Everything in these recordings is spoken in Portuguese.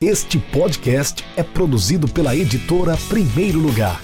Este podcast é produzido pela editora Primeiro Lugar.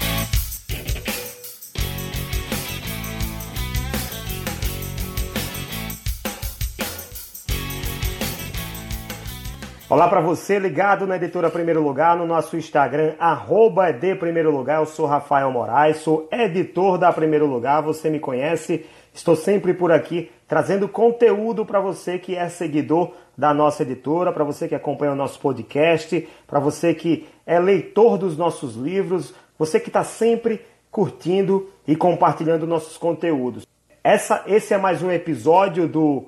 Olá para você ligado na editora Primeiro Lugar, no nosso Instagram, arroba de Primeiro Lugar. Eu sou Rafael Moraes, sou editor da Primeiro Lugar, você me conhece. Estou sempre por aqui trazendo conteúdo para você que é seguidor da nossa editora, para você que acompanha o nosso podcast, para você que é leitor dos nossos livros, você que está sempre curtindo e compartilhando nossos conteúdos. Essa, esse é mais um episódio do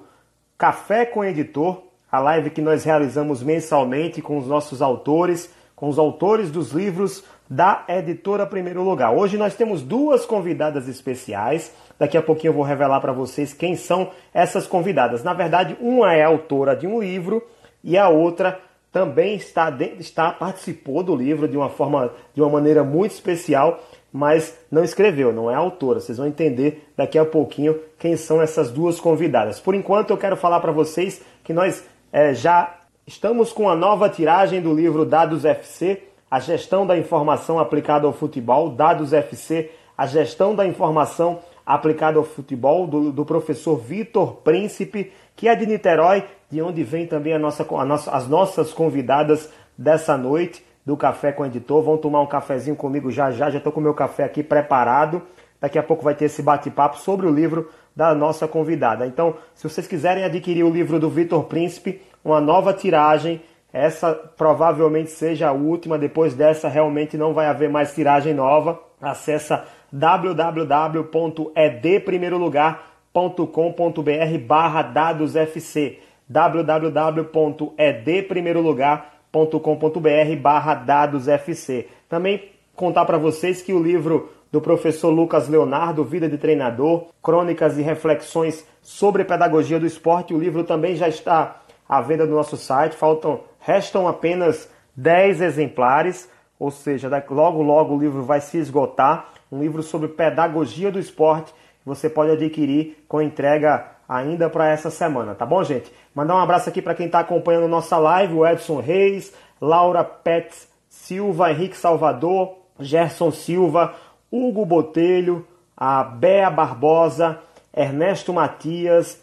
Café com Editor, a live que nós realizamos mensalmente com os nossos autores, com os autores dos livros da editora Primeiro Lugar. Hoje nós temos duas convidadas especiais. Daqui a pouquinho eu vou revelar para vocês quem são essas convidadas. Na verdade, uma é autora de um livro e a outra também está, está participou do livro de uma forma, de uma maneira muito especial, mas não escreveu, não é autora. Vocês vão entender daqui a pouquinho quem são essas duas convidadas. Por enquanto, eu quero falar para vocês que nós é, já estamos com a nova tiragem do livro Dados FC, a gestão da informação aplicada ao futebol, Dados FC, a gestão da informação aplicada ao futebol, do, do professor Vitor Príncipe, que é de Niterói, de onde vem também a nossa, a nossa, as nossas convidadas dessa noite do Café com o Editor. Vão tomar um cafezinho comigo já já, já estou com o meu café aqui preparado. Daqui a pouco vai ter esse bate-papo sobre o livro da nossa convidada. Então, se vocês quiserem adquirir o livro do Vitor Príncipe, uma nova tiragem, essa provavelmente seja a última, depois dessa realmente não vai haver mais tiragem nova. Acessa www.edprimeirolugar.com.br barra dadosfc www.edprimeirolugar.com.br barra dadosfc Também contar para vocês que o livro do professor Lucas Leonardo, Vida de Treinador, Crônicas e Reflexões sobre Pedagogia do Esporte. O livro também já está à venda no nosso site. Faltam, restam apenas 10 exemplares, ou seja, logo logo o livro vai se esgotar. Um livro sobre pedagogia do esporte. Você pode adquirir com entrega ainda para essa semana, tá bom, gente? Mandar um abraço aqui para quem está acompanhando nossa live, o Edson Reis, Laura Pets Silva, Henrique Salvador, Gerson Silva, Hugo Botelho, a Bea Barbosa, Ernesto Matias,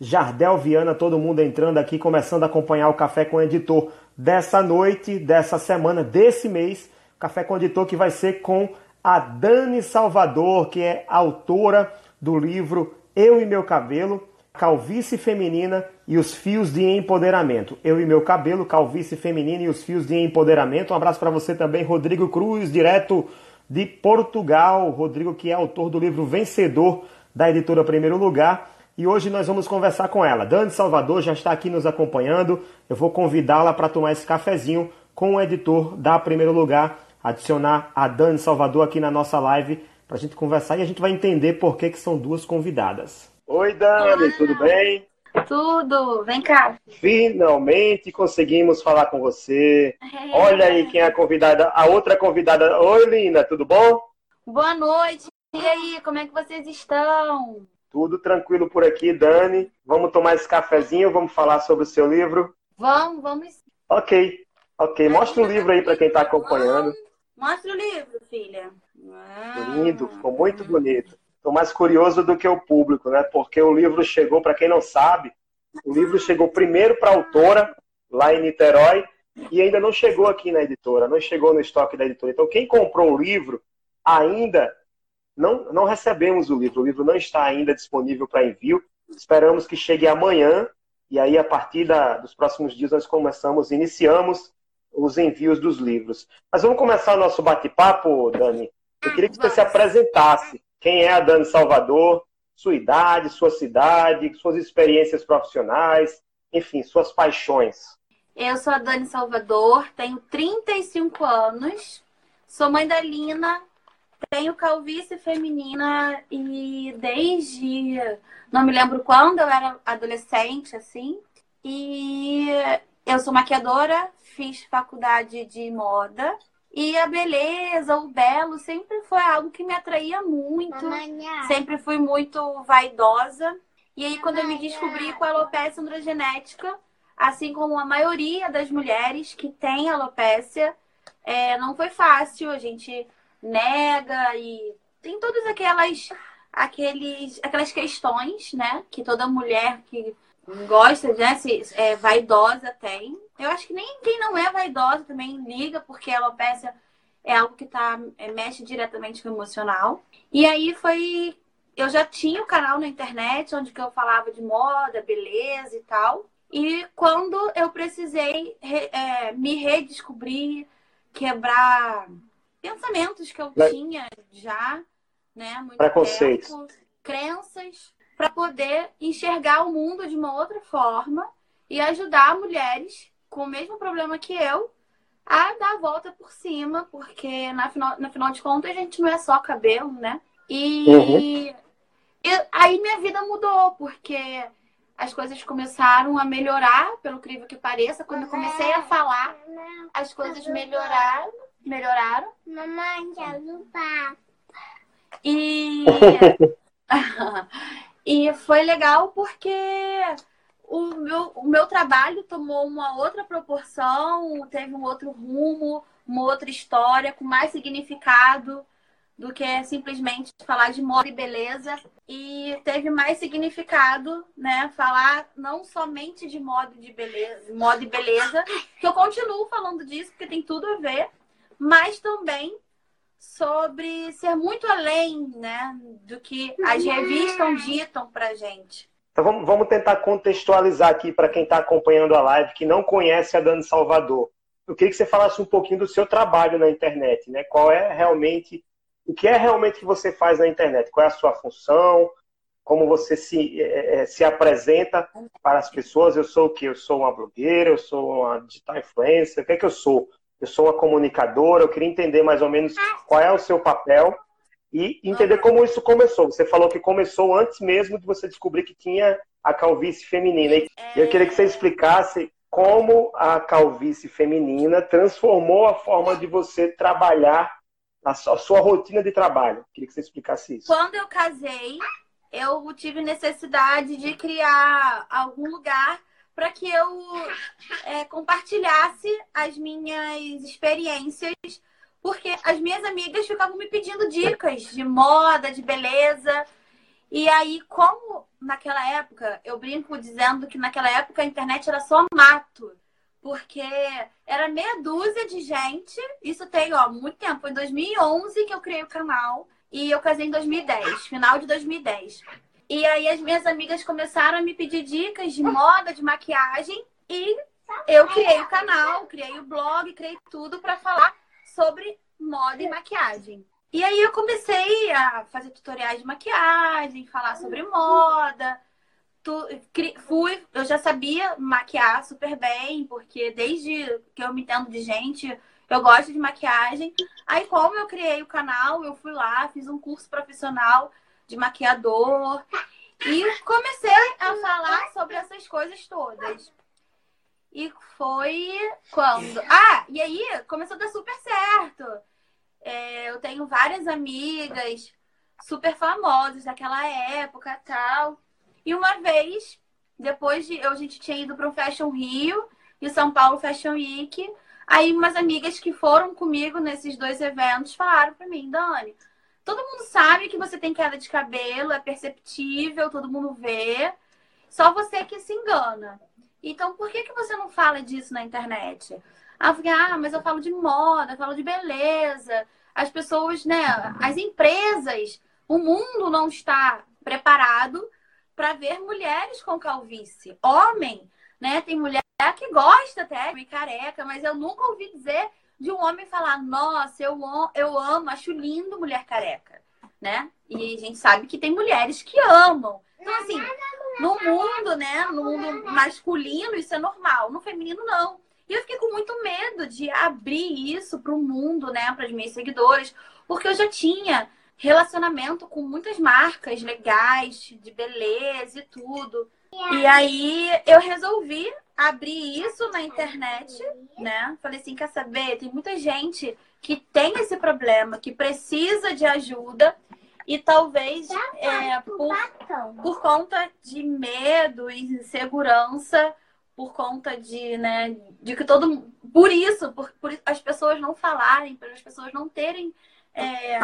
Jardel Viana, todo mundo entrando aqui, começando a acompanhar o Café com o Editor dessa noite, dessa semana, desse mês. Café com o Editor que vai ser com a Dani Salvador, que é autora do livro Eu e Meu Cabelo, Calvície Feminina e os Fios de Empoderamento. Eu e Meu Cabelo, Calvície Feminina e os Fios de Empoderamento. Um abraço para você também, Rodrigo Cruz, direto de Portugal. Rodrigo, que é autor do livro Vencedor da editora Primeiro Lugar. E hoje nós vamos conversar com ela. Dani Salvador já está aqui nos acompanhando. Eu vou convidá-la para tomar esse cafezinho com o editor da Primeiro Lugar, adicionar a Dani Salvador aqui na nossa live para a gente conversar e a gente vai entender por que, que são duas convidadas. Oi, Dani, tudo bem? Tudo, vem cá. Finalmente conseguimos falar com você. É. Olha aí quem é a convidada, a outra convidada. Oi, Lina, tudo bom? Boa noite. E aí, como é que vocês estão? Tudo tranquilo por aqui, Dani. Vamos tomar esse cafezinho, vamos falar sobre o seu livro? Vamos, vamos. Ok, ok. Mostra o livro aí para quem está acompanhando. Mostra o livro, filha. Lindo, ficou muito bonito. Estou mais curioso do que o público, né? Porque o livro chegou, para quem não sabe, o livro chegou primeiro para a autora, lá em Niterói, e ainda não chegou aqui na editora, não chegou no estoque da editora. Então, quem comprou o livro ainda não, não recebemos o livro. O livro não está ainda disponível para envio. Esperamos que chegue amanhã, e aí, a partir da, dos próximos dias, nós começamos, iniciamos os envios dos livros. Mas vamos começar o nosso bate-papo, Dani. Eu queria que você se apresentasse quem é a Dani Salvador, sua idade, sua cidade, suas experiências profissionais, enfim, suas paixões. Eu sou a Dani Salvador, tenho 35 anos, sou mãe da Lina, tenho calvície feminina e desde não me lembro quando eu era adolescente, assim. E eu sou maquiadora, fiz faculdade de moda e a beleza, o belo, sempre foi algo que me atraía muito. Sempre fui muito vaidosa. E aí, quando eu me descobri com a alopecia androgenética, assim como a maioria das mulheres que têm alopecia, é, não foi fácil. A gente nega e tem todas aquelas, aqueles, aquelas questões, né? Que toda mulher que gosta, né? Se, é, vaidosa tem. Eu acho que nem quem não é vaidosa também liga, porque a alopecia é algo que tá, é, mexe diretamente com o emocional. E aí foi. Eu já tinha o um canal na internet onde que eu falava de moda, beleza e tal. E quando eu precisei é, me redescobrir, quebrar pensamentos que eu tinha já, né? Muito Preconceitos. Tempo, crenças, para poder enxergar o mundo de uma outra forma e ajudar mulheres com o mesmo problema que eu a dar a volta por cima, porque na final, na final de contas a gente não é só cabelo, né? E, uhum. e aí minha vida mudou, porque as coisas começaram a melhorar, pelo incrível que pareça. Quando eu comecei a falar, as coisas melhoraram. Melhoraram. Mamãe, quero papo. E... e foi legal porque o meu, o meu trabalho tomou uma outra proporção, teve um outro rumo, uma outra história, com mais significado do que simplesmente falar de moda e beleza. E teve mais significado, né? Falar não somente de moda de beleza, moda e beleza, que eu continuo falando disso, porque tem tudo a ver, mas também sobre ser muito além, né, do que as revistas ditam pra gente. Então vamos, vamos tentar contextualizar aqui para quem está acompanhando a live que não conhece a Dani Salvador. Eu queria que você falasse um pouquinho do seu trabalho na internet, né? Qual é realmente o que é realmente que você faz na internet? Qual é a sua função? Como você se, é, é, se apresenta para as pessoas? Eu sou o quê? Eu sou uma blogueira, eu sou uma digital influencer, o que é que eu sou? Eu sou uma comunicadora, eu queria entender mais ou menos qual é o seu papel e entender como isso começou. Você falou que começou antes mesmo de você descobrir que tinha a calvície feminina. E eu queria que você explicasse como a calvície feminina transformou a forma de você trabalhar a sua rotina de trabalho. Queria que você explicasse isso. Quando eu casei, eu tive necessidade de criar algum lugar para que eu é, compartilhasse as minhas experiências, porque as minhas amigas ficavam me pedindo dicas de moda, de beleza. E aí, como naquela época, eu brinco dizendo que naquela época a internet era só mato porque era meia dúzia de gente. Isso tem, ó, muito tempo. Foi em 2011 que eu criei o canal e eu casei em 2010, final de 2010. E aí as minhas amigas começaram a me pedir dicas de moda, de maquiagem e eu criei o canal, criei o blog, criei tudo para falar sobre moda e maquiagem. E aí eu comecei a fazer tutoriais de maquiagem, falar sobre moda, tu, fui, eu já sabia maquiar super bem, porque desde que eu me entendo de gente, eu gosto de maquiagem. Aí, como eu criei o canal, eu fui lá, fiz um curso profissional de maquiador e comecei a falar sobre essas coisas todas. E foi quando. Ah, e aí começou a dar super certo. É, eu tenho várias amigas super famosas daquela época tal. E uma vez, depois de. A gente tinha ido para o Fashion Rio e São Paulo Fashion Week. Aí umas amigas que foram comigo nesses dois eventos falaram para mim, Dani, todo mundo sabe que você tem queda de cabelo, é perceptível, todo mundo vê. Só você que se engana. Então, por que, que você não fala disso na internet? Ah, ah, mas eu falo de moda, eu falo de beleza. As pessoas, né? As empresas, o mundo não está preparado para ver mulheres com calvície. Homem, né? Tem mulher que gosta até de careca, mas eu nunca ouvi dizer de um homem falar: Nossa, eu, eu amo, acho lindo mulher careca, né? E a gente sabe que tem mulheres que amam. Então, assim, no mundo, né? No mundo masculino, isso é normal. No feminino, não. E eu fiquei com muito medo de abrir isso para o mundo, né? Para as minhas seguidoras, porque eu já tinha relacionamento com muitas marcas legais, de beleza e tudo. E aí eu resolvi abrir isso na internet, né? Falei assim, quer saber? Tem muita gente que tem esse problema, que precisa de ajuda e talvez é, por, por conta de medo e insegurança por conta de, né, de que todo. Por isso, por, por as pessoas não falarem, por as pessoas não terem. É,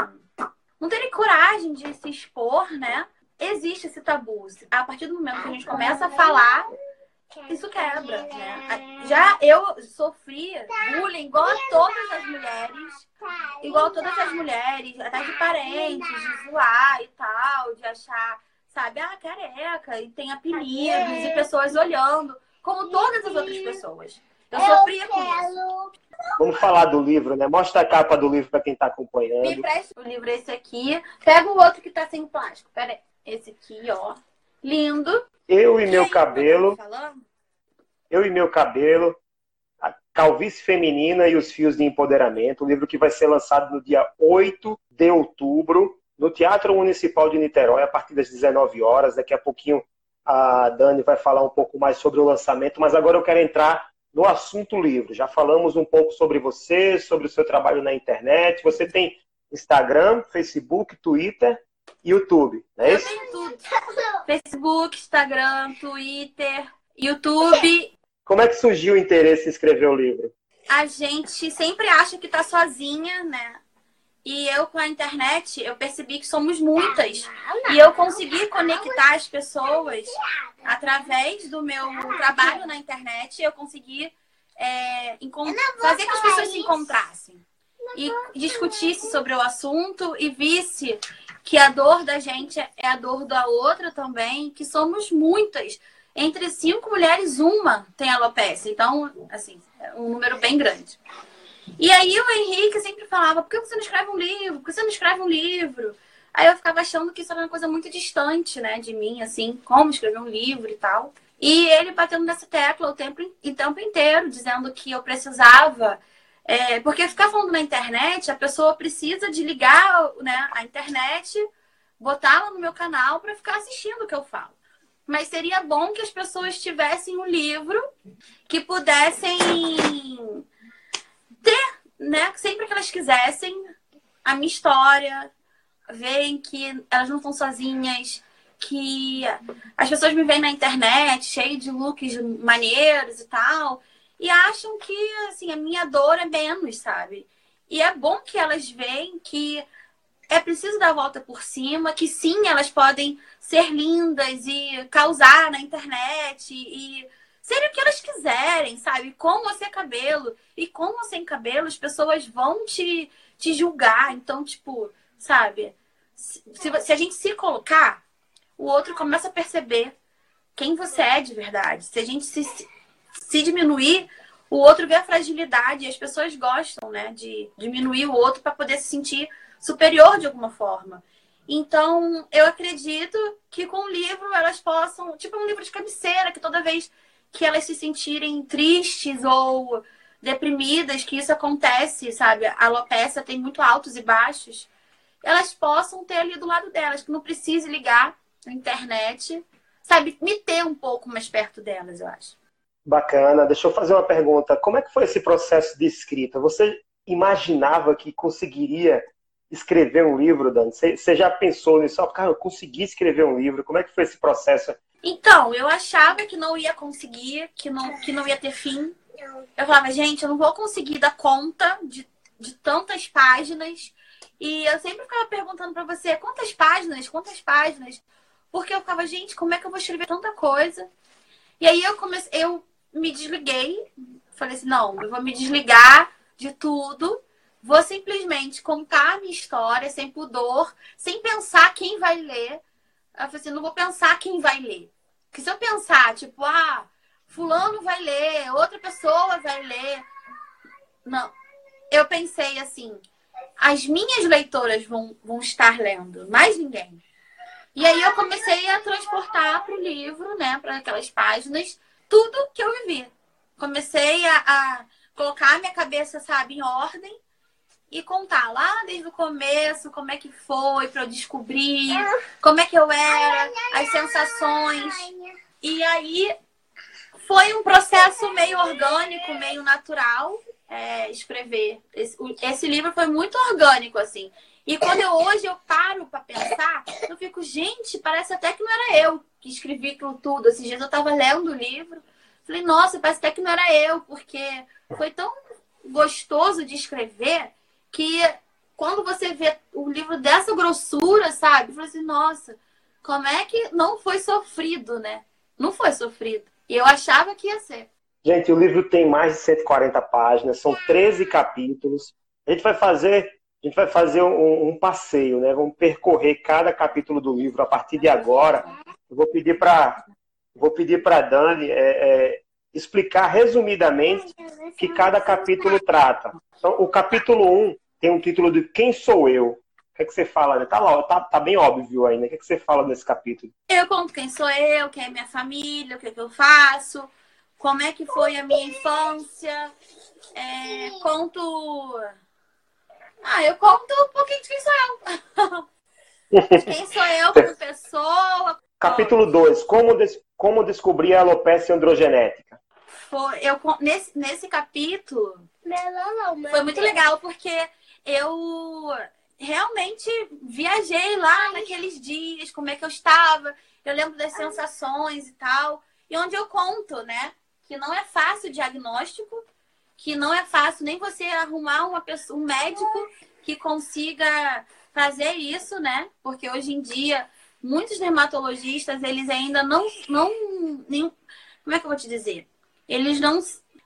não terem coragem de se expor, né? Existe esse tabu. A partir do momento que a gente começa a falar, isso quebra, né? Já eu sofri bullying igual a todas as mulheres, igual a todas as mulheres, até de parentes, de zoar e tal, de achar, sabe, ah, careca, e tem apelidos, e pessoas olhando, como todas as outras pessoas. Eu sofria com isso. Vamos falar do livro, né? Mostra a capa do livro para quem está acompanhando. Me presta o livro esse aqui. Pega o outro que tá sem plástico. Pera aí. Esse aqui, ó. Lindo. Eu e meu cabelo. Eu e meu cabelo. A Calvície Feminina e os Fios de Empoderamento. Um livro que vai ser lançado no dia 8 de outubro no Teatro Municipal de Niterói, a partir das 19 horas. Daqui a pouquinho a Dani vai falar um pouco mais sobre o lançamento, mas agora eu quero entrar no assunto livro. Já falamos um pouco sobre você, sobre o seu trabalho na internet. Você tem Instagram, Facebook, Twitter YouTube, não é isso? Facebook, Instagram, Twitter, YouTube. Como é que surgiu o interesse em escrever o livro? A gente sempre acha que está sozinha, né? E eu, com a internet, eu percebi que somos muitas. E eu consegui conectar as pessoas através do meu trabalho na internet. Eu consegui é, fazer que as pessoas se encontrassem e discutisse sobre o assunto e visse que a dor da gente é a dor da outra também, que somos muitas. Entre cinco mulheres, uma tem alopecia. Então, assim, é um número bem grande. E aí o Henrique sempre falava, por que você não escreve um livro? Por que você não escreve um livro? Aí eu ficava achando que isso era uma coisa muito distante, né, de mim, assim, como escrever um livro e tal. E ele batendo nessa tecla o tempo, o tempo inteiro, dizendo que eu precisava. É, porque ficar falando na internet, a pessoa precisa de ligar né, a internet, botá-la no meu canal para ficar assistindo o que eu falo. Mas seria bom que as pessoas tivessem um livro que pudessem ter, né, sempre que elas quisessem, a minha história, verem que elas não estão sozinhas, que as pessoas me veem na internet cheio de looks maneiros e tal, e acham que assim, a minha dor é menos, sabe? E é bom que elas veem que é preciso dar a volta por cima, que sim, elas podem ser lindas e causar na internet e serem o que elas quiserem, sabe? Com sem cabelo. E com ou sem cabelo, as pessoas vão te, te julgar. Então, tipo, sabe? Se, se a gente se colocar, o outro começa a perceber quem você é de verdade. Se a gente se, se diminuir, o outro vê a fragilidade e as pessoas gostam, né, de diminuir o outro para poder se sentir superior de alguma forma. Então, eu acredito que com o livro elas possam, tipo um livro de cabeceira, que toda vez que elas se sentirem tristes ou deprimidas, que isso acontece, sabe? A alopecia tem muito altos e baixos, elas possam ter ali do lado delas, que não precise ligar na internet, sabe? Me ter um pouco mais perto delas, eu acho. Bacana. Deixa eu fazer uma pergunta. Como é que foi esse processo de escrita? Você imaginava que conseguiria escrever um livro, Dani? Você já pensou nisso? Oh, cara, eu consegui escrever um livro. Como é que foi esse processo? Então, eu achava que não ia conseguir, que não, que não ia ter fim. Eu falava, gente, eu não vou conseguir dar conta de, de tantas páginas. E eu sempre ficava perguntando para você, quantas páginas? Quantas páginas? Porque eu ficava, gente, como é que eu vou escrever tanta coisa? E aí eu comecei, eu me desliguei, falei assim, não, eu vou me desligar de tudo, vou simplesmente contar a minha história sem pudor, sem pensar quem vai ler. Eu falei assim, não vou pensar quem vai ler. Porque se eu pensar, tipo, ah, fulano vai ler, outra pessoa vai ler. Não. Eu pensei assim, as minhas leitoras vão, vão estar lendo, mais ninguém. E aí eu comecei a transportar para o livro, né, para aquelas páginas, tudo que eu vivi. Comecei a, a colocar minha cabeça, sabe, em ordem e contar lá desde o começo como é que foi para eu descobrir como é que eu era, as sensações. E aí foi um processo meio orgânico, meio natural é, escrever. Esse, esse livro foi muito orgânico, assim. E quando eu, hoje eu paro para pensar, eu fico, gente, parece até que não era eu escrevi aquilo tudo. Esses dias eu estava lendo o livro, Falei, nossa, parece até que não era eu, porque foi tão gostoso de escrever que quando você vê o livro dessa grossura, sabe? Falei assim, nossa, como é que não foi sofrido, né? Não foi sofrido. E eu achava que ia ser. Gente, o livro tem mais de 140 páginas, são 13 capítulos. A gente vai fazer, a gente vai fazer um, um passeio, né? Vamos percorrer cada capítulo do livro a partir de agora. Eu vou pedir para vou pedir para Dani é, é, explicar resumidamente que cada capítulo trata. Então, o capítulo 1 tem um título de Quem sou eu? O que, é que você fala? Né? Tá, lá, tá, tá bem óbvio ainda. O que, é que você fala nesse capítulo? Eu conto quem sou eu, quem é minha família, o que, é que eu faço, como é que foi a minha infância. É, conto. Ah, eu conto um pouquinho de quem sou eu. quem sou eu como pessoa. Capítulo 2. Como, des como descobrir a alopecia androgenética? Foi, eu, nesse, nesse capítulo foi muito legal porque eu realmente viajei lá naqueles dias, como é que eu estava. Eu lembro das sensações e tal. E onde eu conto, né? Que não é fácil o diagnóstico, que não é fácil nem você arrumar uma pessoa, um médico que consiga fazer isso, né? Porque hoje em dia muitos dermatologistas, eles ainda não. não nem, como é que eu vou te dizer? Eles não.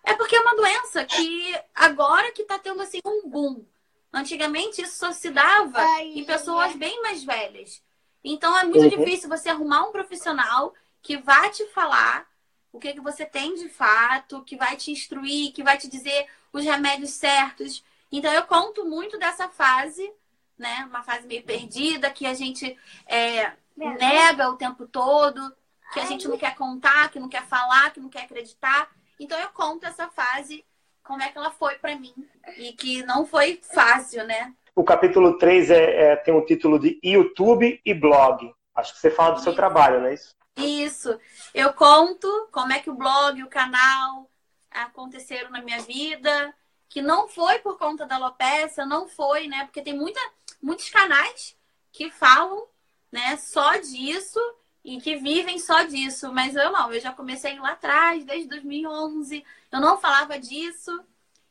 É porque é uma doença que agora que está tendo assim um boom. Antigamente isso só se dava Ai, em pessoas bem mais velhas. Então é muito uhum. difícil você arrumar um profissional que vai te falar o que, que você tem de fato, que vai te instruir, que vai te dizer os remédios certos. Então eu conto muito dessa fase, né? Uma fase meio perdida, que a gente é, nega o tempo todo, que a gente não quer contar, que não quer falar, que não quer acreditar. Então eu conto essa fase, como é que ela foi para mim. E que não foi fácil, né? O capítulo 3 é, é, tem o um título de YouTube e blog. Acho que você fala do seu trabalho, não é isso? Isso. Eu conto como é que o blog, o canal aconteceram na minha vida, que não foi por conta da alopecia, não foi, né? Porque tem muita, muitos canais que falam né, só disso e que vivem só disso. Mas eu não, eu já comecei lá atrás, desde 2011. Eu não falava disso.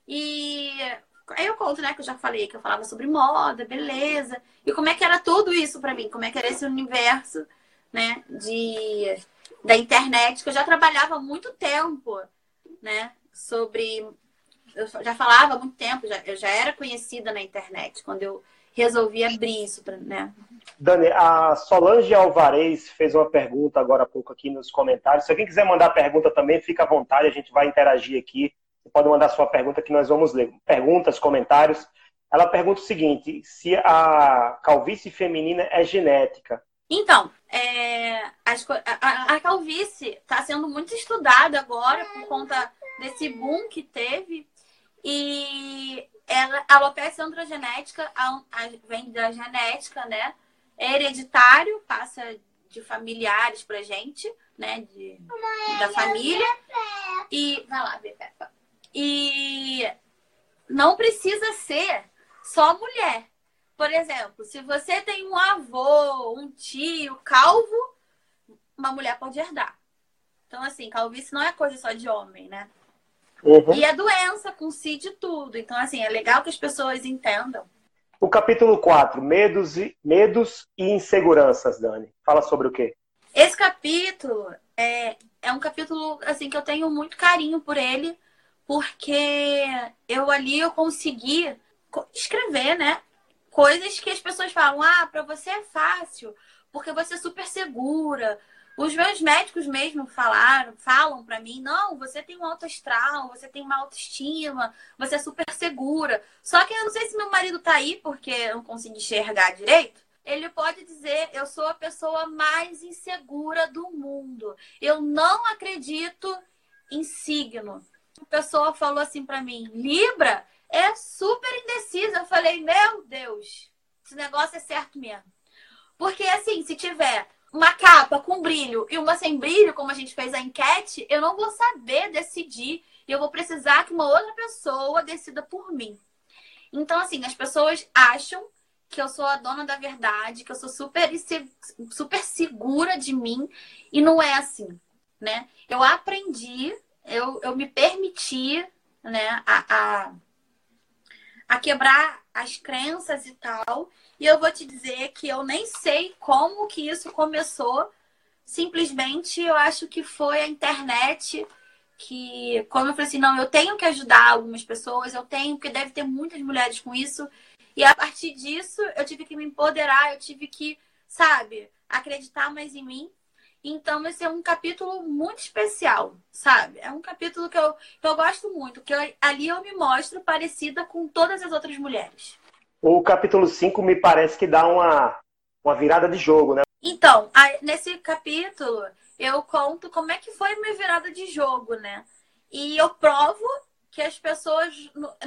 E aí eu conto, né, que eu já falei que eu falava sobre moda, beleza. E como é que era tudo isso para mim? Como é que era esse universo, né, de da internet que eu já trabalhava há muito tempo, né, sobre eu já falava há muito tempo, já, eu já era conhecida na internet quando eu resolvi abrir isso, pra, né? Dani, a Solange Alvarez fez uma pergunta agora há pouco aqui nos comentários. Se alguém quiser mandar pergunta também, fica à vontade, a gente vai interagir aqui. Você pode mandar sua pergunta que nós vamos ler. Perguntas, comentários. Ela pergunta o seguinte: se a calvície feminina é genética? Então, é, a, a, calvície está sendo muito estudada agora por conta desse boom que teve. E ela, a alopecia androgenética a, a, vem da genética, né? É hereditário, passa de familiares pra gente, né? De, da família. E. Vai lá. E não precisa ser só mulher. Por exemplo, se você tem um avô, um tio calvo, uma mulher pode herdar. Então, assim, calvície não é coisa só de homem, né? Uhum. E a doença com si de tudo. Então, assim, é legal que as pessoas entendam. O capítulo 4, medos e, medos e inseguranças, Dani. Fala sobre o quê? Esse capítulo é, é um capítulo assim que eu tenho muito carinho por ele, porque eu ali eu consegui escrever, né? Coisas que as pessoas falam, ah, para você é fácil, porque você é super segura, os meus médicos mesmo falaram, falam para mim, não, você tem um alto astral, você tem uma autoestima, você é super segura. Só que eu não sei se meu marido tá aí porque eu não consigo enxergar direito. Ele pode dizer, eu sou a pessoa mais insegura do mundo. Eu não acredito em signo. Uma pessoa falou assim para mim, Libra é super indecisa. Eu falei, meu Deus, esse negócio é certo mesmo. Porque assim, se tiver uma capa com brilho e uma sem brilho, como a gente fez a enquete, eu não vou saber decidir e eu vou precisar que uma outra pessoa decida por mim. Então, assim, as pessoas acham que eu sou a dona da verdade, que eu sou super, super segura de mim e não é assim, né? Eu aprendi eu, eu me permiti, né, a, a, a quebrar as crenças e tal. E eu vou te dizer que eu nem sei como que isso começou. Simplesmente eu acho que foi a internet que, como eu falei assim, não, eu tenho que ajudar algumas pessoas, eu tenho, porque deve ter muitas mulheres com isso. E a partir disso, eu tive que me empoderar, eu tive que, sabe, acreditar mais em mim. Então, esse é um capítulo muito especial, sabe? É um capítulo que eu, que eu gosto muito, que eu, ali eu me mostro parecida com todas as outras mulheres. O capítulo 5 me parece que dá uma, uma virada de jogo, né? Então, nesse capítulo, eu conto como é que foi minha virada de jogo, né? E eu provo que as pessoas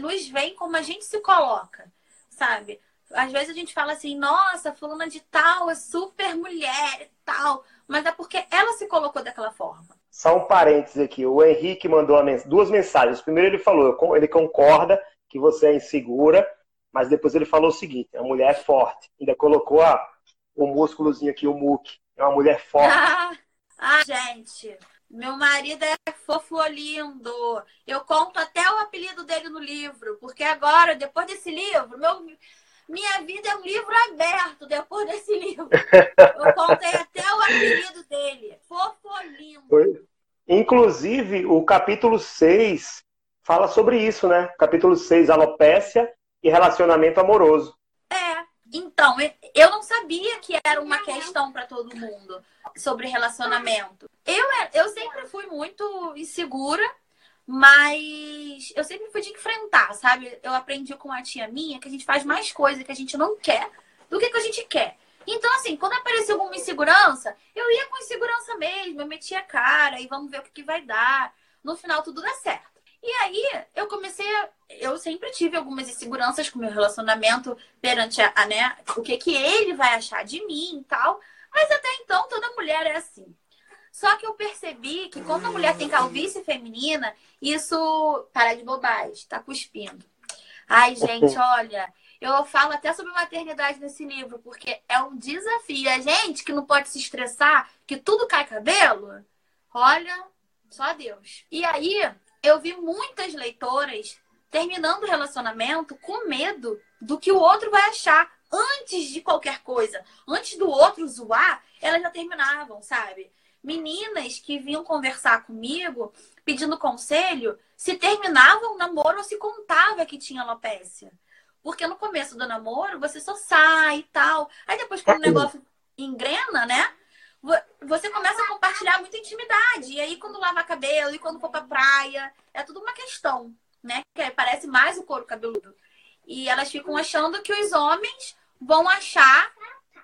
nos veem como a gente se coloca, sabe? Às vezes a gente fala assim, nossa, fulana de tal é super mulher e tal mas é porque ela se colocou daquela forma. Só um parênteses aqui. O Henrique mandou duas mensagens. Primeiro ele falou, ele concorda que você é insegura, mas depois ele falou o seguinte: a mulher é forte. Ainda colocou a, o músculozinho aqui, o muque. É uma mulher forte. Ah, ah, gente. Meu marido é fofo lindo. Eu conto até o apelido dele no livro, porque agora, depois desse livro, meu, minha vida é um livro aberto depois desse livro. Eu contei até o apelido dele. Fofolinho. Foi. Inclusive, o capítulo 6 fala sobre isso, né? Capítulo 6, alopécia e relacionamento amoroso. É. Então, eu não sabia que era uma questão para todo mundo sobre relacionamento. Eu, eu sempre fui muito insegura mas eu sempre fui de enfrentar, sabe? Eu aprendi com uma tia minha que a gente faz mais coisa que a gente não quer do que que a gente quer. Então, assim, quando apareceu alguma insegurança, eu ia com insegurança mesmo, eu metia a cara e vamos ver o que, que vai dar. No final, tudo dá certo. E aí, eu comecei a... Eu sempre tive algumas inseguranças com meu relacionamento perante a, a, né, o que, que ele vai achar de mim e tal. Mas até então, toda mulher é assim. Só que eu percebi que quando a mulher tem calvície feminina, isso. Para de bobagem, tá cuspindo. Ai, gente, olha. Eu falo até sobre maternidade nesse livro, porque é um desafio. A gente que não pode se estressar, que tudo cai cabelo, olha, só Deus. E aí, eu vi muitas leitoras terminando o relacionamento com medo do que o outro vai achar antes de qualquer coisa. Antes do outro zoar, elas já terminavam, sabe? meninas que vinham conversar comigo pedindo conselho se terminavam o namoro ou se contava que tinha alopecia. Porque no começo do namoro você só sai e tal. Aí depois, quando o negócio engrena, né? Você começa a compartilhar muita intimidade. E aí, quando lava cabelo e quando for pra praia, é tudo uma questão, né? Que parece mais o couro cabeludo. E elas ficam achando que os homens vão achar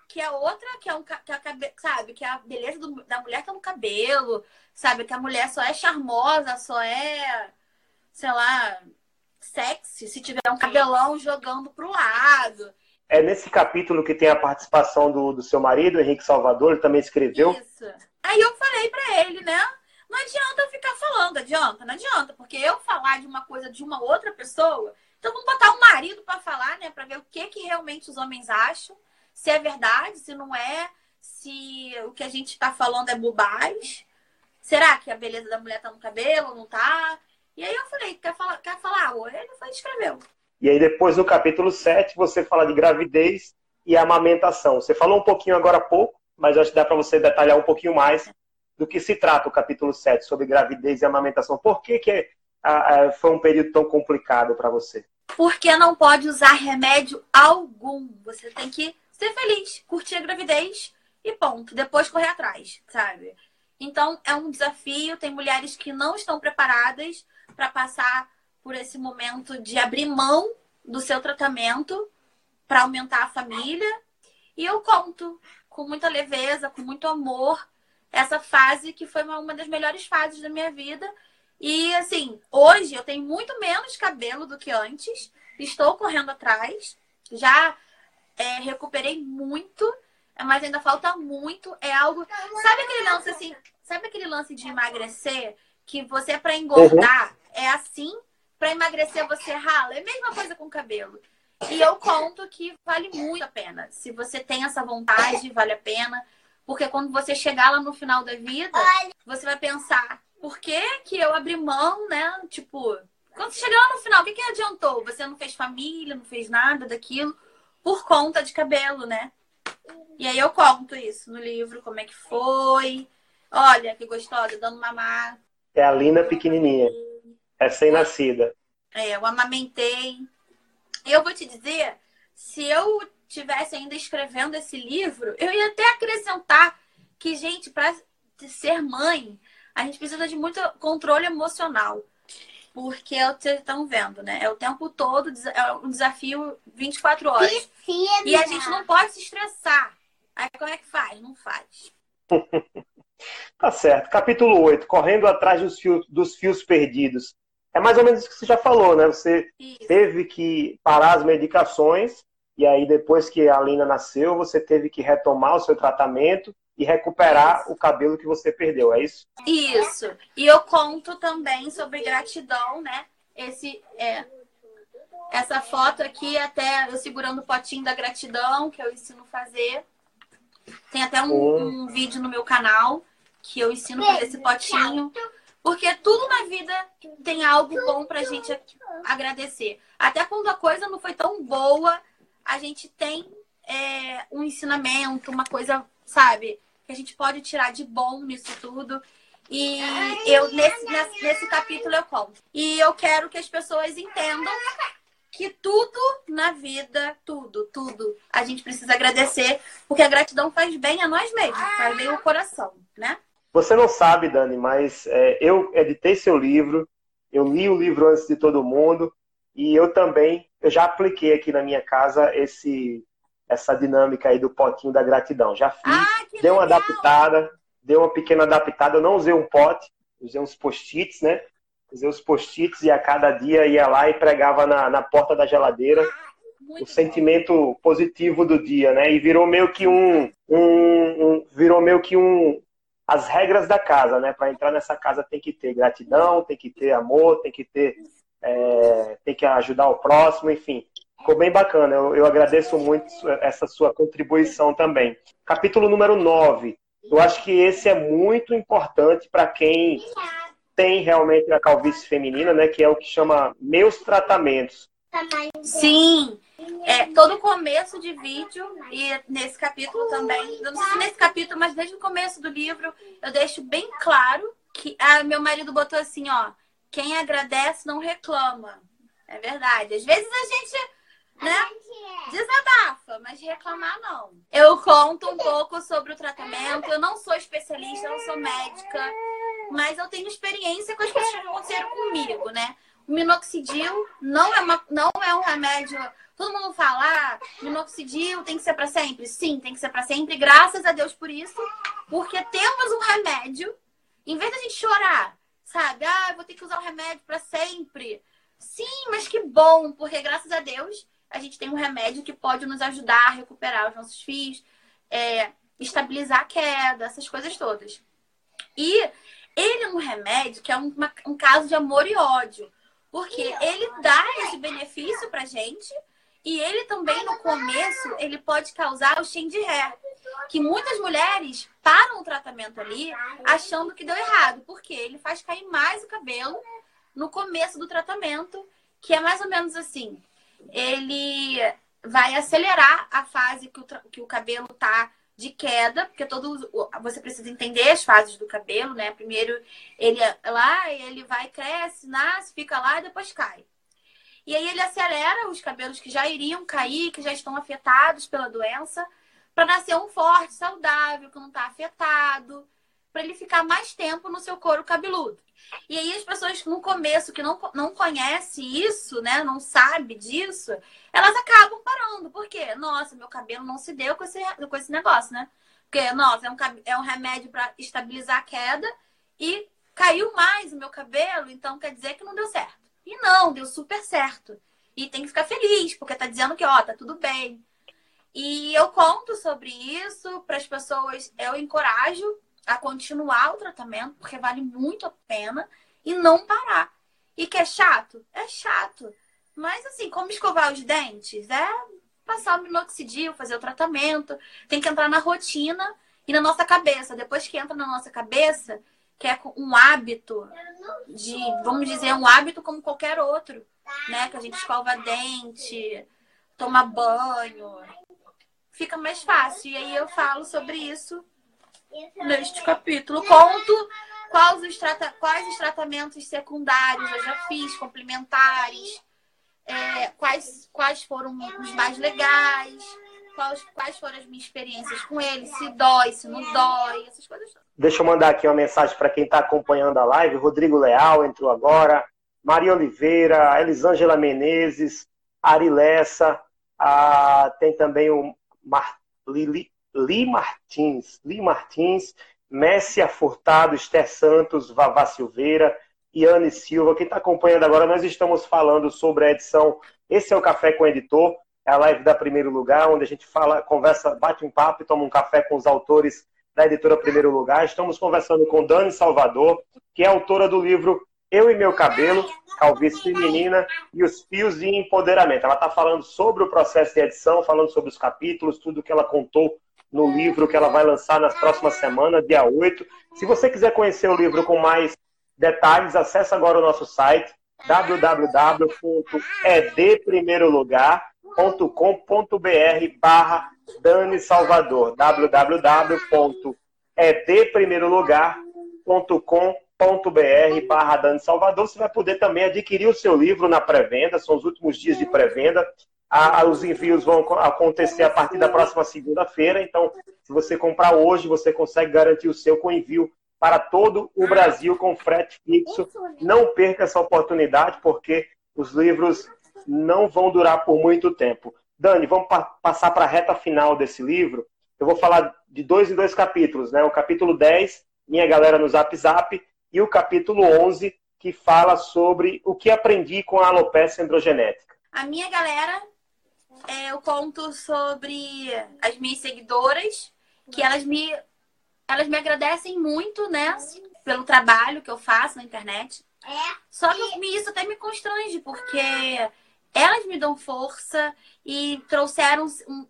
que é outra, que é um que é sabe, que a beleza do, da mulher tá no cabelo, sabe, que a mulher só é charmosa, só é, sei lá, sexy se tiver um cabelão jogando pro lado. É nesse capítulo que tem a participação do, do seu marido, Henrique Salvador, ele também escreveu. Isso. Aí eu falei para ele, né? Não adianta eu ficar falando, adianta, não adianta, porque eu falar de uma coisa de uma outra pessoa, então vamos botar o marido para falar, né, para ver o que que realmente os homens acham se é verdade, se não é, se o que a gente está falando é bobagem. Será que a beleza da mulher tá no cabelo, não tá? E aí eu falei, quer falar? Quer falar? Ele foi e escreveu. E aí depois no capítulo 7 você fala de gravidez e amamentação. Você falou um pouquinho agora há pouco, mas acho que dá para você detalhar um pouquinho mais do que se trata o capítulo 7 sobre gravidez e amamentação. Por que, que foi um período tão complicado para você? Porque não pode usar remédio algum. Você tem que ser feliz, curtir a gravidez e ponto. Depois correr atrás, sabe? Então é um desafio. Tem mulheres que não estão preparadas para passar por esse momento de abrir mão do seu tratamento para aumentar a família. E eu conto com muita leveza, com muito amor, essa fase que foi uma das melhores fases da minha vida. E assim, hoje eu tenho muito menos cabelo do que antes. Estou correndo atrás. Já é, recuperei muito, mas ainda falta muito. É algo. Sabe aquele lance assim? Sabe aquele lance de emagrecer? Que você, para engordar, uhum. é assim. Para emagrecer, você rala. É a mesma coisa com o cabelo. E eu conto que vale muito a pena. Se você tem essa vontade, vale a pena. Porque quando você chegar lá no final da vida, você vai pensar: por que, que eu abri mão, né? Tipo, quando chegar lá no final, o que, que adiantou? Você não fez família, não fez nada daquilo por conta de cabelo, né? E aí eu conto isso no livro, como é que foi. Olha, que gostosa, dando mamar. É a Lina pequenininha, recém-nascida. É, eu amamentei. Eu vou te dizer, se eu tivesse ainda escrevendo esse livro, eu ia até acrescentar que, gente, para ser mãe, a gente precisa de muito controle emocional. Porque é vocês estão vendo, né? É o tempo todo, é um desafio 24 horas. Piscina. E a gente não pode se estressar. Aí como é que faz? Não faz. tá certo. Capítulo 8, correndo atrás dos fios, dos fios perdidos. É mais ou menos isso que você já falou, né? Você isso. teve que parar as medicações e aí depois que a Lina nasceu, você teve que retomar o seu tratamento e recuperar isso. o cabelo que você perdeu, é isso? Isso. E eu conto também sobre gratidão, né? Esse é essa foto aqui até eu segurando o potinho da gratidão que eu ensino a fazer. Tem até um, um vídeo no meu canal que eu ensino a fazer esse potinho. Porque tudo na vida tem algo bom pra gente agradecer. Até quando a coisa não foi tão boa, a gente tem é, um ensinamento, uma coisa, sabe? que a gente pode tirar de bom nisso tudo. E eu nesse, nesse, nesse capítulo eu conto. E eu quero que as pessoas entendam que tudo na vida, tudo, tudo, a gente precisa agradecer, porque a gratidão faz bem a nós mesmos, faz bem o coração, né? Você não sabe, Dani, mas é, eu editei seu livro, eu li o livro antes de todo mundo, e eu também, eu já apliquei aqui na minha casa esse essa dinâmica aí do potinho da gratidão. Já fiz, ah, dei uma adaptada, dei uma pequena adaptada. Eu não usei um pote, usei uns post-its, né? Usei os post-its e a cada dia ia lá e pregava na, na porta da geladeira Muito o sentimento positivo do dia, né? E virou meio que um, um, um virou meio que um as regras da casa, né? Para entrar nessa casa tem que ter gratidão, tem que ter amor, tem que ter é, tem que ajudar o próximo, enfim. Ficou bem bacana. Eu, eu agradeço muito essa sua contribuição também. Capítulo número 9. Eu acho que esse é muito importante para quem tem realmente a calvície feminina, né? Que é o que chama meus tratamentos. Sim, é, todo começo de vídeo e nesse capítulo também, não sei se nesse capítulo, mas desde o começo do livro, eu deixo bem claro que ah, meu marido botou assim, ó, quem agradece não reclama. É verdade. Às vezes a gente né? Desabafa, mas reclamar não. Eu conto um pouco sobre o tratamento. Eu não sou especialista, não sou médica, mas eu tenho experiência com as coisas que aconteceram comigo, né? Minoxidil não é, uma, não é um remédio. Todo mundo fala, ah, minoxidil tem que ser para sempre. Sim, tem que ser para sempre. Graças a Deus por isso, porque temos um remédio. Em vez da gente chorar, sabe? Ah, vou ter que usar o remédio para sempre. Sim, mas que bom, porque graças a Deus a gente tem um remédio que pode nos ajudar a recuperar os nossos fios, é, estabilizar a queda, essas coisas todas. E ele é um remédio que é um, um caso de amor e ódio, porque ele dá esse benefício pra gente e ele também, no começo, ele pode causar o change hair, que muitas mulheres param o tratamento ali achando que deu errado, porque ele faz cair mais o cabelo no começo do tratamento, que é mais ou menos assim ele vai acelerar a fase que o, que o cabelo tá de queda, porque todo você precisa entender as fases do cabelo, né? Primeiro ele é lá, ele vai cresce, nasce, fica lá e depois cai. E aí ele acelera os cabelos que já iriam cair, que já estão afetados pela doença, para nascer um forte, saudável, que não está afetado, para ele ficar mais tempo no seu couro cabeludo. E aí as pessoas no começo que não, não conhece isso, né, não sabe disso, elas acabam parando. Por quê? Nossa, meu cabelo não se deu com esse, com esse negócio, né? Porque, nossa, é um, é um remédio para estabilizar a queda e caiu mais o meu cabelo, então quer dizer que não deu certo. E não, deu super certo. E tem que ficar feliz, porque tá dizendo que, ó, tá tudo bem. E eu conto sobre isso para as pessoas, eu encorajo a continuar o tratamento, porque vale muito a pena, e não parar. E que é chato? É chato. Mas assim, como escovar os dentes? É passar o minoxidil, fazer o tratamento. Tem que entrar na rotina e na nossa cabeça. Depois que entra na nossa cabeça, que é um hábito de, vamos dizer, um hábito como qualquer outro, né? Que a gente escova dente, toma banho, fica mais fácil. E aí eu falo sobre isso neste capítulo. Conto quais os, trata quais os tratamentos secundários eu já fiz, complementares, é, quais, quais foram os mais legais, quais, quais foram as minhas experiências com ele, se dói, se não dói, essas coisas todas. Deixa eu mandar aqui uma mensagem para quem está acompanhando a live. Rodrigo Leal entrou agora, Maria Oliveira, Elisângela Menezes, Ari Lessa, ah, tem também o Mar... Lili... Li Martins, Li Martins, Messia Furtado, Esther Santos, Vavá Silveira, Iane Silva. Quem está acompanhando agora, nós estamos falando sobre a edição Esse é o Café com o Editor, é a live da Primeiro Lugar, onde a gente fala, conversa, bate um papo e toma um café com os autores da editora Primeiro Lugar. Estamos conversando com Dani Salvador, que é autora do livro Eu e Meu Cabelo, Calvície Feminina e os Fios de Empoderamento. Ela está falando sobre o processo de edição, falando sobre os capítulos, tudo que ela contou no livro que ela vai lançar nas próximas semanas, dia 8. Se você quiser conhecer o livro com mais detalhes, acesse agora o nosso site www.edprimeirolugar.com.br barra Dani Salvador www.edprimeirolugar.com.br barra Dani Salvador você vai poder também adquirir o seu livro na pré-venda, são os últimos dias de pré-venda a, os envios vão acontecer a partir da próxima segunda-feira. Então, se você comprar hoje, você consegue garantir o seu com envio para todo o Brasil com frete fixo. Não perca essa oportunidade, porque os livros não vão durar por muito tempo. Dani, vamos pa passar para a reta final desse livro. Eu vou falar de dois em dois capítulos, né? O capítulo 10, Minha Galera no Zap Zap, e o capítulo 11, que fala sobre o que aprendi com a alopecia androgenética. A minha galera eu conto sobre as minhas seguidoras, que elas me, elas me agradecem muito, né? Pelo trabalho que eu faço na internet. É. Só que isso até me constrange, porque elas me dão força e trouxeram um,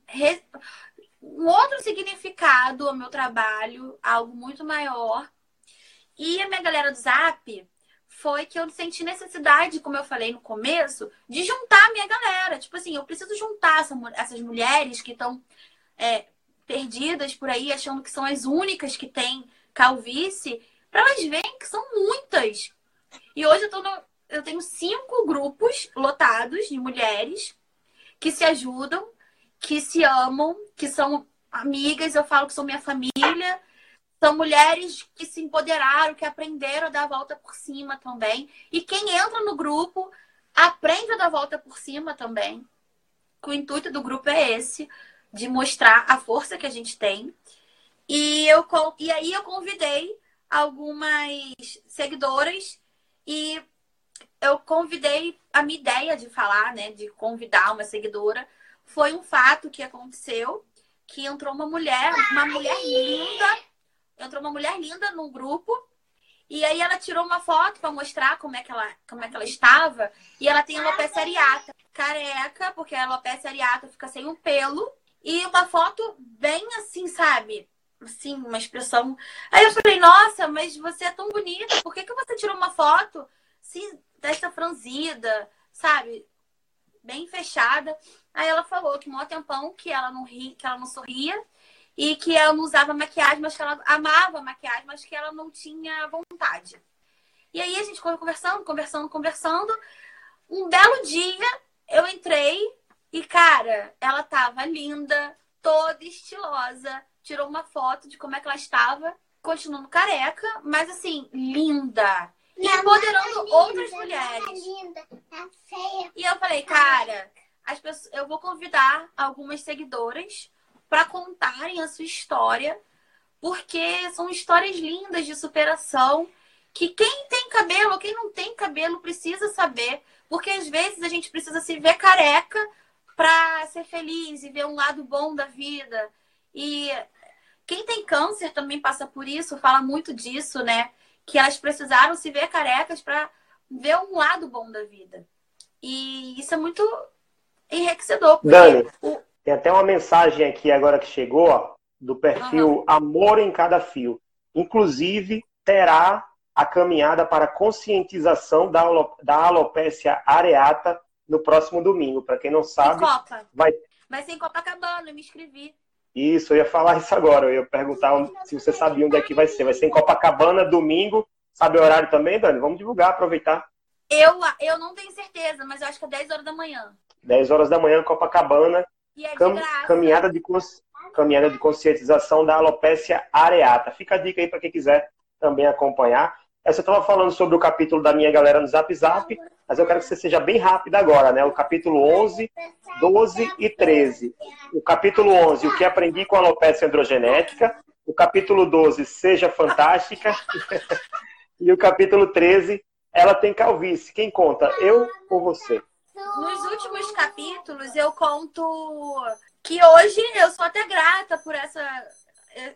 um outro significado ao meu trabalho, algo muito maior. E a minha galera do Zap, foi que eu senti necessidade, como eu falei no começo, de juntar a minha galera. Tipo assim, eu preciso juntar essa, essas mulheres que estão é, perdidas por aí, achando que são as únicas que têm calvície, para elas verem que são muitas. E hoje eu, no, eu tenho cinco grupos lotados de mulheres que se ajudam, que se amam, que são amigas, eu falo que são minha família são mulheres que se empoderaram, que aprenderam a dar a volta por cima também. E quem entra no grupo aprende a dar a volta por cima também. O intuito do grupo é esse, de mostrar a força que a gente tem. E, eu, e aí eu convidei algumas seguidoras e eu convidei a minha ideia de falar, né, de convidar uma seguidora, foi um fato que aconteceu, que entrou uma mulher, uma mulher linda, entrou uma mulher linda num grupo e aí ela tirou uma foto para mostrar como é que ela como é que ela estava e ela tem alopecia areata, careca, porque a alopecia areata fica sem um pelo e uma foto bem assim, sabe? Assim, uma expressão. Aí eu falei: "Nossa, mas você é tão bonita, por que que você tirou uma foto assim, desta franzida, sabe? Bem fechada?" Aí ela falou que um tempão que ela não ri, que ela não sorria e que ela não usava maquiagem, mas que ela amava maquiagem, mas que ela não tinha vontade. E aí a gente foi conversando, conversando, conversando. Um belo dia eu entrei e, cara, ela tava linda, toda estilosa. Tirou uma foto de como é que ela estava, continuando careca, mas assim, linda. E empoderando outras mulheres. E eu falei, cara, as pessoas, eu vou convidar algumas seguidoras para contarem a sua história, porque são histórias lindas de superação que quem tem cabelo ou quem não tem cabelo precisa saber, porque às vezes a gente precisa se ver careca para ser feliz e ver um lado bom da vida. E quem tem câncer também passa por isso, fala muito disso, né? Que elas precisaram se ver carecas para ver um lado bom da vida. E isso é muito enriquecedor. Porque Dani, o, tem até uma mensagem aqui agora que chegou, ó, do perfil uhum. Amor em Cada Fio. Inclusive, será a caminhada para conscientização da, da alopecia areata no próximo domingo. Para quem não sabe, Copa. vai Vai ser em Copacabana, eu me inscrevi. Isso, eu ia falar isso agora. Eu ia perguntar se você sabia onde é que vai ser. Vai ser em Copacabana, domingo. Sabe o horário também, Dani? Vamos divulgar, aproveitar. Eu, eu não tenho certeza, mas eu acho que é 10 horas da manhã. 10 horas da manhã, Copacabana. É Cam- caminhada, de caminhada de conscientização da alopecia areata. Fica a dica aí para quem quiser também acompanhar. Essa eu estava falando sobre o capítulo da minha galera no Zap Zap, mas eu quero que você seja bem rápido agora, né? O capítulo 11, 12 e 13. O capítulo 11, o que aprendi com a alopecia androgenética. O capítulo 12, seja fantástica. e o capítulo 13, ela tem calvície. Quem conta? Eu ou você? Nos últimos capítulos eu conto que hoje eu sou até grata por essa,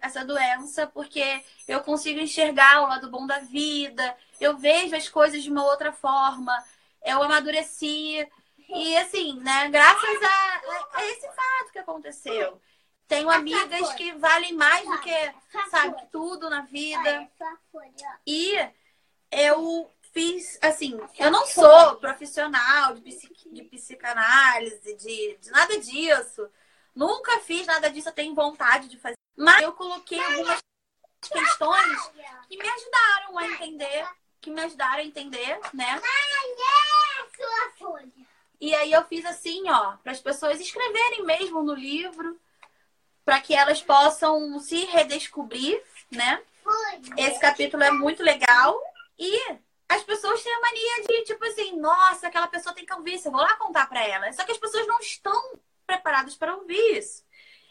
essa doença, porque eu consigo enxergar o lado bom da vida, eu vejo as coisas de uma outra forma, eu amadureci. E assim, né, graças a, a esse fato que aconteceu. Tenho amigas que valem mais do que, sabe, tudo na vida. E eu fiz, assim, eu não sou profissional de, psiqui- de psicanálise, de, de nada disso. Nunca fiz nada disso, eu tenho vontade de fazer. Mas eu coloquei algumas questões que me ajudaram a entender, que me ajudaram a entender, né? E aí eu fiz assim, ó, para as pessoas escreverem mesmo no livro, para que elas possam se redescobrir, né? Esse capítulo é muito legal e as pessoas têm a mania de, tipo assim, nossa, aquela pessoa tem calvície, eu vou lá contar pra ela. Só que as pessoas não estão preparadas para ouvir isso.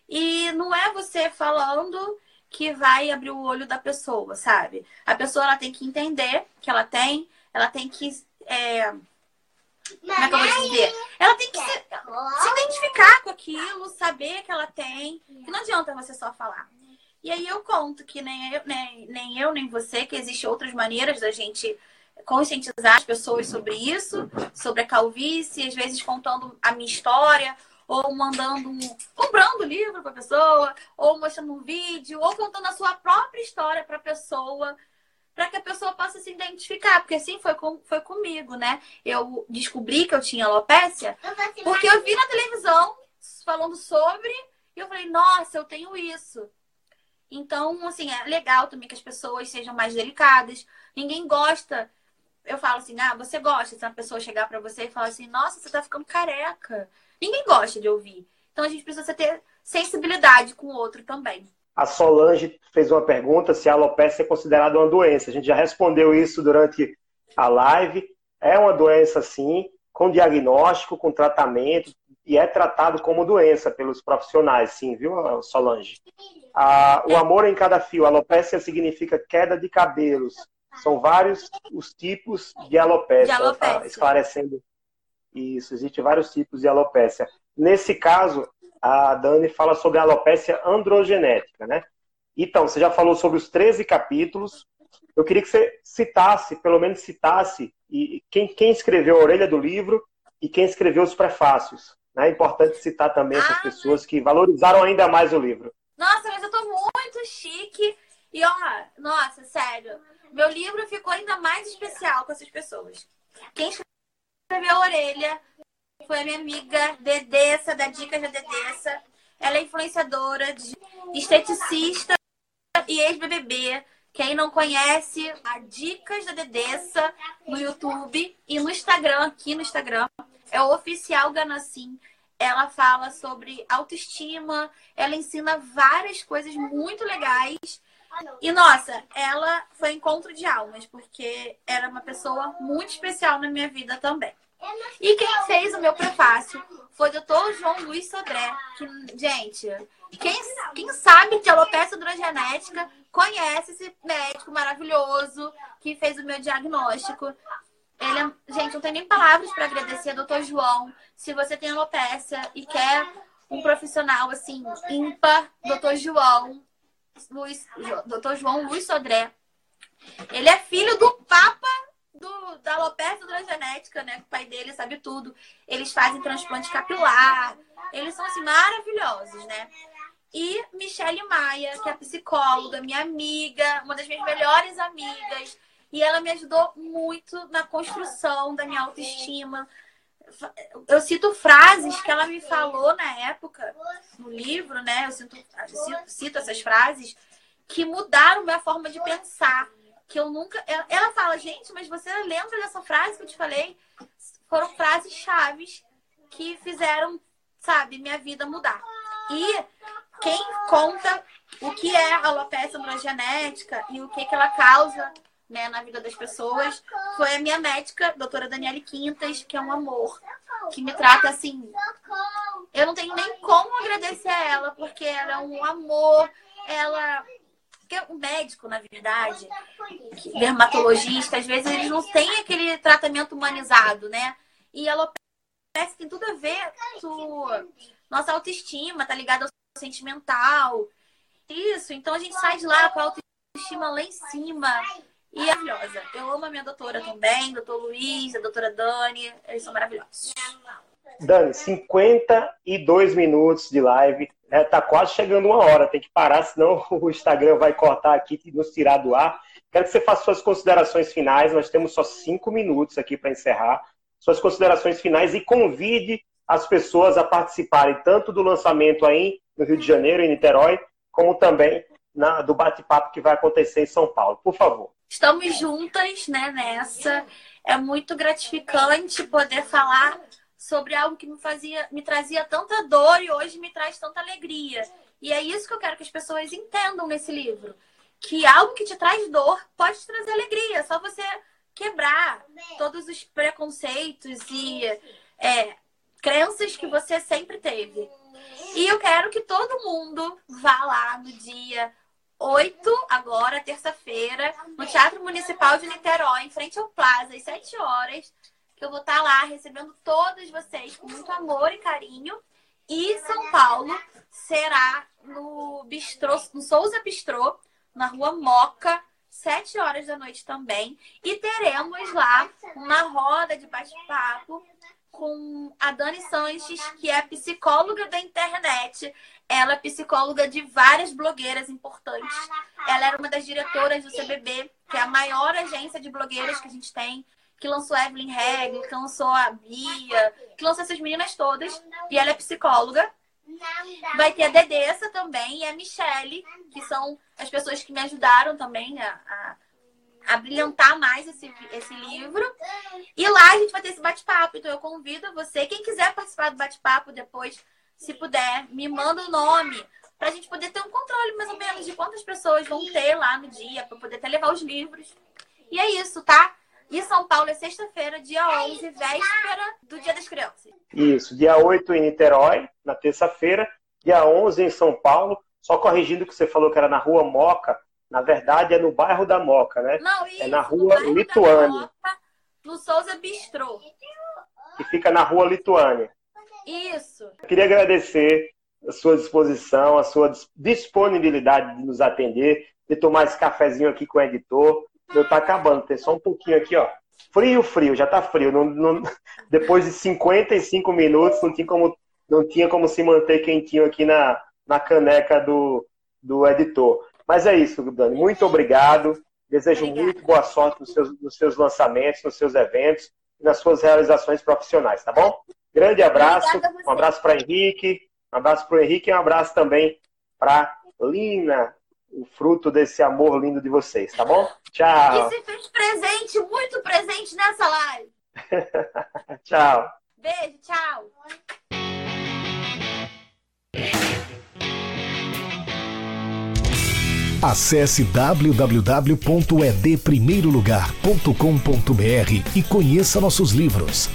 E não é você falando que vai abrir o olho da pessoa, sabe? A pessoa ela tem que entender que ela tem, ela tem que. é, como é que eu vou dizer? Ela tem que se, se identificar com aquilo, saber que ela tem. Que não adianta você só falar. E aí eu conto que nem eu, nem, nem eu, nem você, que existem outras maneiras da gente conscientizar as pessoas sobre isso, sobre a calvície, às vezes contando a minha história, ou mandando um. comprando livro para a pessoa, ou mostrando um vídeo, ou contando a sua própria história para a pessoa, para que a pessoa possa se identificar, porque assim foi, com, foi comigo, né? Eu descobri que eu tinha alopecia porque eu vi na televisão falando sobre e eu falei, nossa, eu tenho isso. Então, assim, é legal também que as pessoas sejam mais delicadas. Ninguém gosta. Eu falo assim, ah, você gosta se uma pessoa chegar pra você e falar assim, nossa, você tá ficando careca. Ninguém gosta de ouvir. Então a gente precisa ter sensibilidade com o outro também. A Solange fez uma pergunta se a alopecia é considerada uma doença. A gente já respondeu isso durante a live. É uma doença, sim, com diagnóstico, com tratamento, e é tratado como doença pelos profissionais, sim, viu, Solange? Ah, o amor em cada fio. Alopecia significa queda de cabelos. São vários os tipos de alopecia. De alopecia. Tá esclarecendo isso, existem vários tipos de alopecia. Nesse caso, a Dani fala sobre a alopecia androgenética, né? Então, você já falou sobre os 13 capítulos. Eu queria que você citasse, pelo menos citasse, e quem, quem escreveu a orelha do livro e quem escreveu os prefácios. né? É importante citar também essas Ah, pessoas que valorizaram ainda mais o livro. Nossa, mas eu tô muito chique. E ó, nossa, sério. Meu livro ficou ainda mais especial com essas pessoas. Quem escreveu a orelha foi a minha amiga Dedessa, da Dicas da Dedessa. Ela é influenciadora, esteticista e ex-BBB. Quem não conhece, a Dicas da Dedessa no YouTube e no Instagram, aqui no Instagram, é o Oficial Ganassim. Ela fala sobre autoestima, ela ensina várias coisas muito legais. E nossa, ela foi encontro de almas, porque era uma pessoa muito especial na minha vida também. E quem fez o meu prefácio foi o Dr. João Luiz Sodré. Que, gente, quem, quem sabe de alopecia androgenética conhece esse médico maravilhoso que fez o meu diagnóstico. Ele é- gente, não tem nem palavras para agradecer Dr. João. Se você tem alopecia e quer um profissional assim, ímpar, Dr. João, Luiz, Dr. João Luiz Sodré. Ele é filho do Papa do, da alopecia androgenética, né? O pai dele sabe tudo. Eles fazem transplante capilar. Eles são, assim, maravilhosos, né? e Michelle Maia, que é psicóloga, minha amiga, uma das minhas melhores amigas. E ela me ajudou muito na construção da minha autoestima. Eu cito frases que ela me falou na época, no livro, né? Eu cito, cito essas frases que mudaram minha forma de pensar. Que eu nunca. Ela fala, gente, mas você lembra dessa frase que eu te falei? Foram frases chaves que fizeram, sabe, minha vida mudar. E quem conta o que é a alopecia androgenética e o que, que ela causa né, na vida das pessoas foi a minha médica, doutora Daniele Quintas, que é um amor, que me trata assim. Eu não tenho nem como agradecer a ela, porque ela é um amor, ela. Porque o médico, na verdade, dermatologista, às vezes eles não têm aquele tratamento humanizado, né? E alopecia tem tudo a ver com nossa autoestima, tá ligado ao sentimental. Isso, então a gente sai de lá com a autoestima lá em cima. Maravilhosa. Eu amo a minha doutora também, doutor Luiz, a doutora Dani. Eles são maravilhosos. Dani, 52 minutos de live. É, tá quase chegando uma hora. Tem que parar, senão o Instagram vai cortar aqui e nos tirar do ar. Quero que você faça suas considerações finais. Nós temos só cinco minutos aqui para encerrar. Suas considerações finais e convide as pessoas a participarem tanto do lançamento aí no Rio de Janeiro, em Niterói, como também na, do bate-papo que vai acontecer em São Paulo. Por favor. Estamos juntas né, nessa. É muito gratificante poder falar sobre algo que me fazia, me trazia tanta dor e hoje me traz tanta alegria. E é isso que eu quero que as pessoas entendam nesse livro. Que algo que te traz dor pode te trazer alegria. É só você quebrar todos os preconceitos e é, crenças que você sempre teve. E eu quero que todo mundo vá lá no dia 8, agora, terça-feira, no Teatro Municipal de Niterói, em frente ao Plaza, às 7 horas, que eu vou estar lá recebendo todos vocês com muito amor e carinho. E São Paulo será no Bistrô, no Souza Bistrô, na rua Moca, 7 horas da noite também. E teremos lá uma roda de bate-papo com a Dani Sanches, que é psicóloga da internet. Ela é psicóloga de várias blogueiras importantes. Ela era uma das diretoras do CBB, que é a maior agência de blogueiras que a gente tem, que lançou a Evelyn Regli, que lançou a Bia, que lançou essas meninas todas. E ela é psicóloga. Vai ter a Dedessa também e a Michelle, que são as pessoas que me ajudaram também a, a a brilhantar mais esse, esse livro. E lá a gente vai ter esse bate-papo. Então eu convido você, quem quiser participar do bate-papo depois, se puder, me manda o nome para a gente poder ter um controle mais ou menos de quantas pessoas vão ter lá no dia, para poder até levar os livros. E é isso, tá? E São Paulo é sexta-feira, dia 11, véspera do Dia das Crianças. Isso, dia 8 em Niterói, na terça-feira, dia 11 em São Paulo. Só corrigindo que você falou que era na Rua Moca, na verdade, é no bairro da Moca, né? Não, isso, é na rua Lituânia. no Souza Bistrô. Que fica na rua Lituânia. Isso. Eu queria agradecer a sua disposição, a sua disponibilidade de nos atender, de tomar esse cafezinho aqui com o editor. Eu tá acabando, tem só um pouquinho aqui, ó. Frio, frio, já tá frio. Não, não... Depois de 55 minutos, não tinha como, não tinha como se manter quentinho aqui na, na caneca do, do editor. Mas é isso, Dani. Muito obrigado. Desejo Obrigada. muito boa sorte nos seus, nos seus lançamentos, nos seus eventos e nas suas realizações profissionais, tá bom? Grande abraço. Um abraço para Henrique. Um abraço para o Henrique e um abraço também para Lina, o fruto desse amor lindo de vocês, tá bom? Tchau. E se fez presente, muito presente nessa live. tchau. Beijo, tchau. Acesse www.edprimeirolugar.com.br e conheça nossos livros.